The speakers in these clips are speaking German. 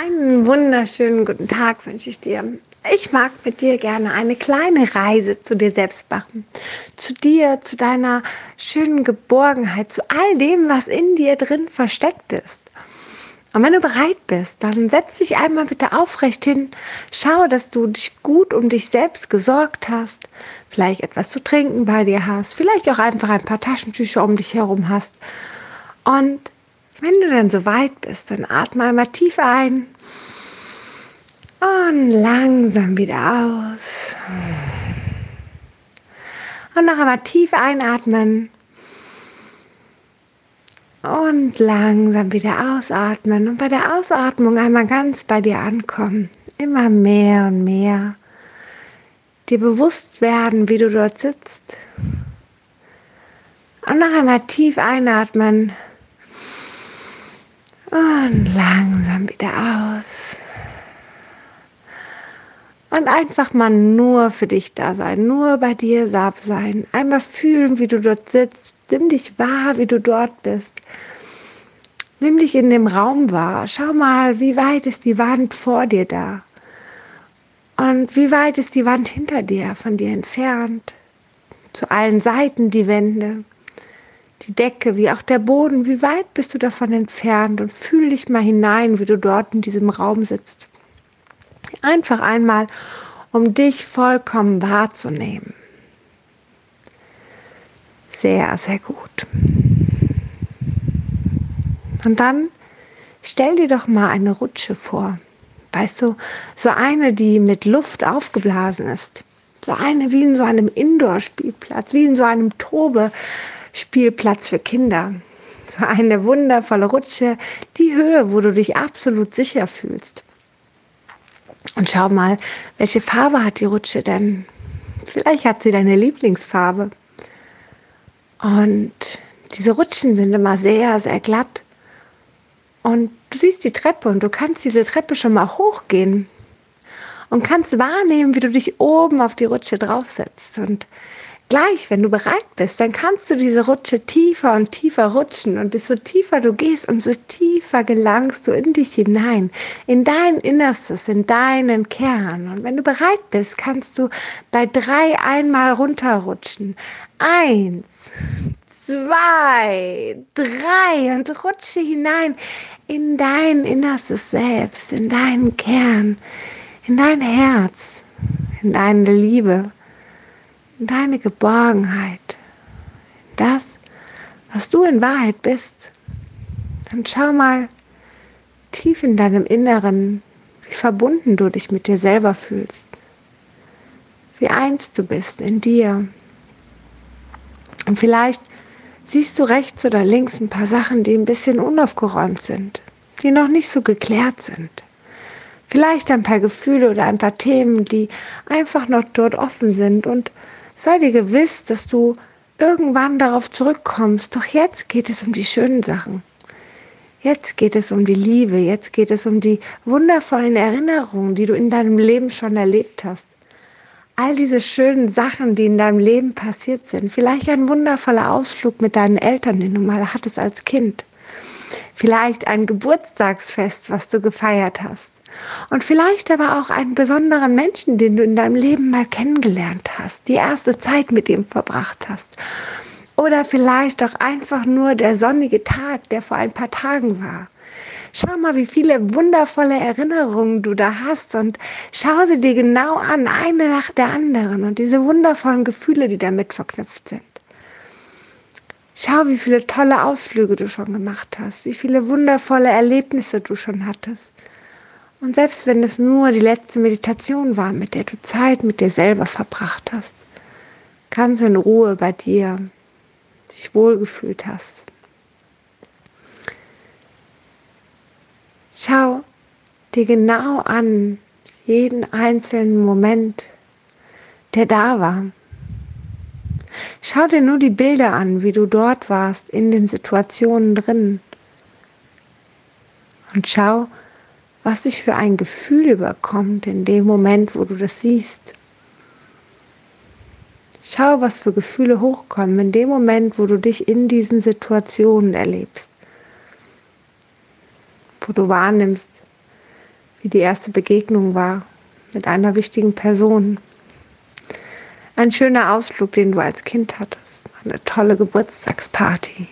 Einen wunderschönen guten Tag wünsche ich dir. Ich mag mit dir gerne eine kleine Reise zu dir selbst machen. Zu dir, zu deiner schönen Geborgenheit, zu all dem, was in dir drin versteckt ist. Und wenn du bereit bist, dann setz dich einmal bitte aufrecht hin. Schau, dass du dich gut um dich selbst gesorgt hast. Vielleicht etwas zu trinken bei dir hast. Vielleicht auch einfach ein paar Taschentücher um dich herum hast. Und wenn du dann so weit bist, dann atme einmal tief ein und langsam wieder aus. Und noch einmal tief einatmen und langsam wieder ausatmen und bei der Ausatmung einmal ganz bei dir ankommen. Immer mehr und mehr. Dir bewusst werden, wie du dort sitzt. Und noch einmal tief einatmen und langsam wieder aus. Und einfach mal nur für dich da sein, nur bei dir sein. Einmal fühlen, wie du dort sitzt. Nimm dich wahr, wie du dort bist. Nimm dich in dem Raum wahr. Schau mal, wie weit ist die Wand vor dir da? Und wie weit ist die Wand hinter dir, von dir entfernt? Zu allen Seiten die Wände die Decke, wie auch der Boden, wie weit bist du davon entfernt und fühl dich mal hinein, wie du dort in diesem Raum sitzt. Einfach einmal, um dich vollkommen wahrzunehmen. Sehr, sehr gut. Und dann stell dir doch mal eine Rutsche vor. Weißt du, so eine, die mit Luft aufgeblasen ist. So eine wie in so einem Indoor-Spielplatz, wie in so einem Tobe, Spielplatz für Kinder. So eine wundervolle Rutsche, die Höhe, wo du dich absolut sicher fühlst. Und schau mal, welche Farbe hat die Rutsche denn? Vielleicht hat sie deine Lieblingsfarbe. Und diese Rutschen sind immer sehr, sehr glatt. Und du siehst die Treppe und du kannst diese Treppe schon mal hochgehen und kannst wahrnehmen, wie du dich oben auf die Rutsche draufsetzt. Und gleich, wenn du bereit bist, dann kannst du diese Rutsche tiefer und tiefer rutschen und desto tiefer du gehst, umso tiefer gelangst du in dich hinein, in dein Innerstes, in deinen Kern. Und wenn du bereit bist, kannst du bei drei einmal runterrutschen. Eins, zwei, drei und rutsche hinein in dein Innerstes selbst, in deinen Kern, in dein Herz, in deine Liebe deine Geborgenheit, das, was du in Wahrheit bist, dann schau mal tief in deinem Inneren, wie verbunden du dich mit dir selber fühlst, wie eins du bist in dir. Und vielleicht siehst du rechts oder links ein paar Sachen, die ein bisschen unaufgeräumt sind, die noch nicht so geklärt sind. Vielleicht ein paar Gefühle oder ein paar Themen, die einfach noch dort offen sind und Sei dir gewiss, dass du irgendwann darauf zurückkommst. Doch jetzt geht es um die schönen Sachen. Jetzt geht es um die Liebe. Jetzt geht es um die wundervollen Erinnerungen, die du in deinem Leben schon erlebt hast. All diese schönen Sachen, die in deinem Leben passiert sind. Vielleicht ein wundervoller Ausflug mit deinen Eltern, den du mal hattest als Kind. Vielleicht ein Geburtstagsfest, was du gefeiert hast. Und vielleicht aber auch einen besonderen Menschen, den du in deinem Leben mal kennengelernt hast, die erste Zeit mit ihm verbracht hast. Oder vielleicht auch einfach nur der sonnige Tag, der vor ein paar Tagen war. Schau mal, wie viele wundervolle Erinnerungen du da hast und schau sie dir genau an, eine nach der anderen und diese wundervollen Gefühle, die damit verknüpft sind. Schau, wie viele tolle Ausflüge du schon gemacht hast, wie viele wundervolle Erlebnisse du schon hattest. Und selbst wenn es nur die letzte Meditation war, mit der du Zeit mit dir selber verbracht hast, ganz in Ruhe bei dir dich wohlgefühlt hast. Schau dir genau an jeden einzelnen Moment, der da war. Schau dir nur die Bilder an, wie du dort warst, in den Situationen drin. Und schau, was sich für ein Gefühl überkommt in dem Moment, wo du das siehst. Schau, was für Gefühle hochkommen in dem Moment, wo du dich in diesen Situationen erlebst. Wo du wahrnimmst, wie die erste Begegnung war mit einer wichtigen Person. Ein schöner Ausflug, den du als Kind hattest. Eine tolle Geburtstagsparty.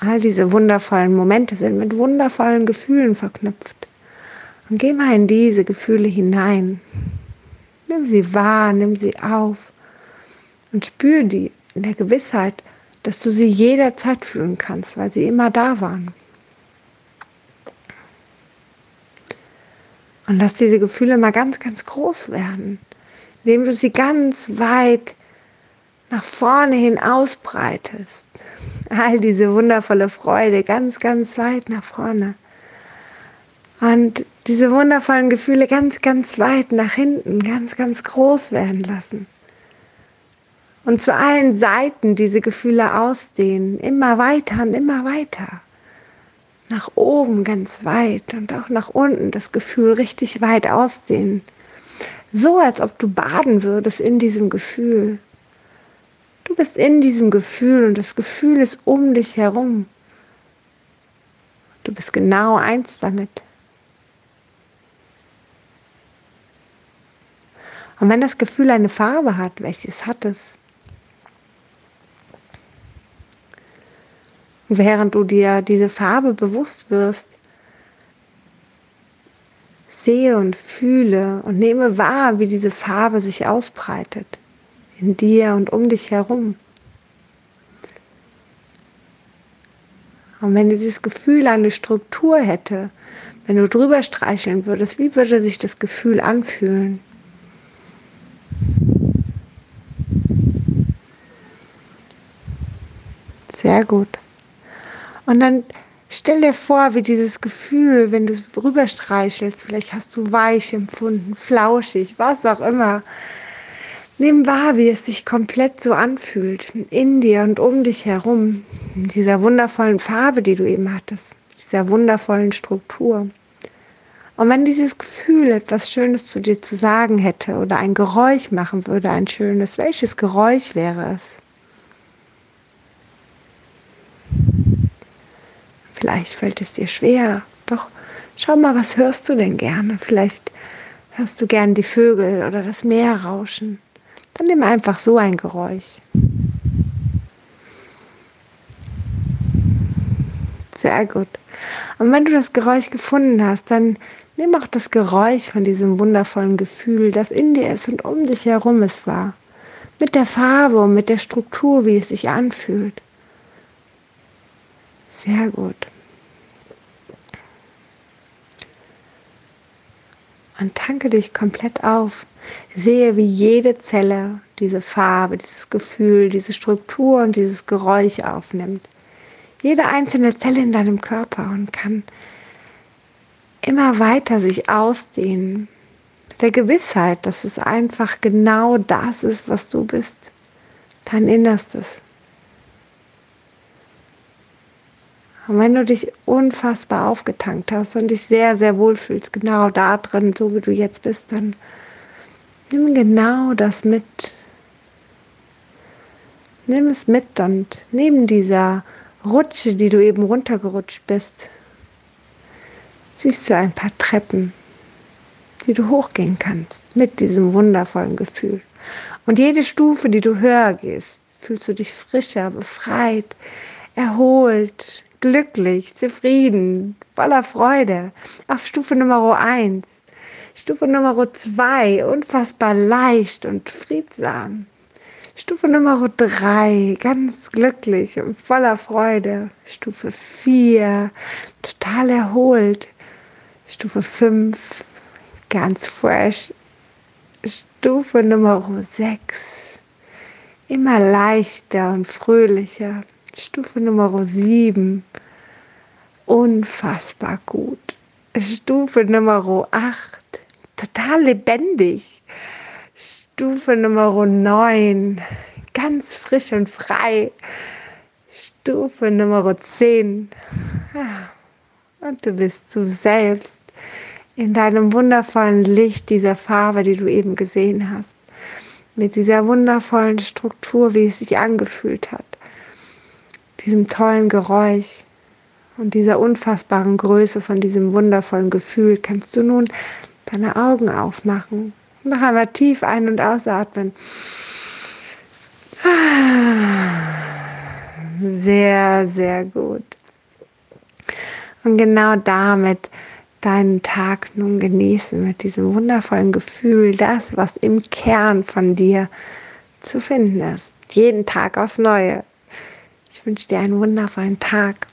All diese wundervollen Momente sind mit wundervollen Gefühlen verknüpft. Und geh mal in diese Gefühle hinein. Nimm sie wahr, nimm sie auf und spür die in der Gewissheit, dass du sie jederzeit fühlen kannst, weil sie immer da waren. Und lass diese Gefühle mal ganz, ganz groß werden, indem du sie ganz weit nach vorne hin ausbreitest. All diese wundervolle Freude ganz, ganz weit nach vorne. Und diese wundervollen Gefühle ganz, ganz weit nach hinten, ganz, ganz groß werden lassen. Und zu allen Seiten diese Gefühle ausdehnen, immer weiter und immer weiter. Nach oben ganz weit und auch nach unten das Gefühl richtig weit ausdehnen. So als ob du baden würdest in diesem Gefühl. Bist in diesem Gefühl und das Gefühl ist um dich herum. Du bist genau eins damit. Und wenn das Gefühl eine Farbe hat, welches hat es? während du dir diese Farbe bewusst wirst, sehe und fühle und nehme wahr, wie diese Farbe sich ausbreitet in dir und um dich herum. Und wenn dieses Gefühl eine Struktur hätte, wenn du drüber streicheln würdest, wie würde sich das Gefühl anfühlen? Sehr gut. Und dann stell dir vor, wie dieses Gefühl, wenn du es rüberstreichelst, vielleicht hast du weich empfunden, flauschig, was auch immer. Nimm wahr, wie es sich komplett so anfühlt, in dir und um dich herum, in dieser wundervollen Farbe, die du eben hattest, dieser wundervollen Struktur. Und wenn dieses Gefühl etwas Schönes zu dir zu sagen hätte oder ein Geräusch machen würde, ein schönes, welches Geräusch wäre es? Vielleicht fällt es dir schwer. Doch schau mal, was hörst du denn gerne? Vielleicht hörst du gern die Vögel oder das Meer rauschen. Dann nimm einfach so ein Geräusch. Sehr gut. Und wenn du das Geräusch gefunden hast, dann nimm auch das Geräusch von diesem wundervollen Gefühl, das in dir ist und um dich herum es war. Mit der Farbe und mit der Struktur, wie es sich anfühlt. Sehr gut. Und tanke dich komplett auf. Sehe, wie jede Zelle diese Farbe, dieses Gefühl, diese Struktur und dieses Geräusch aufnimmt. Jede einzelne Zelle in deinem Körper und kann immer weiter sich ausdehnen. Mit der Gewissheit, dass es einfach genau das ist, was du bist. Dein Innerstes. Und wenn du dich unfassbar aufgetankt hast und dich sehr, sehr wohl fühlst, genau da drin, so wie du jetzt bist, dann nimm genau das mit. Nimm es mit und neben dieser Rutsche, die du eben runtergerutscht bist, siehst du ein paar Treppen, die du hochgehen kannst mit diesem wundervollen Gefühl. Und jede Stufe, die du höher gehst, fühlst du dich frischer, befreit, erholt, glücklich, zufrieden, voller Freude. Auf Stufe Nummer 1. Stufe Nummer 2, unfassbar leicht und friedsam. Stufe Nummer 3, ganz glücklich und voller Freude. Stufe 4, total erholt. Stufe 5, ganz fresh. Stufe Nummer 6, immer leichter und fröhlicher. Stufe Nummer 7. Unfassbar gut. Stufe Nummer 8. Total lebendig. Stufe Nummer 9. Ganz frisch und frei. Stufe Nummer 10. Ah, und du bist du selbst in deinem wundervollen Licht dieser Farbe, die du eben gesehen hast. Mit dieser wundervollen Struktur, wie es sich angefühlt hat diesem tollen Geräusch und dieser unfassbaren Größe von diesem wundervollen Gefühl kannst du nun deine Augen aufmachen. Noch einmal tief ein- und ausatmen. Sehr, sehr gut. Und genau damit deinen Tag nun genießen mit diesem wundervollen Gefühl, das, was im Kern von dir zu finden ist. Jeden Tag aufs Neue. Ich wünsche dir einen wundervollen Tag.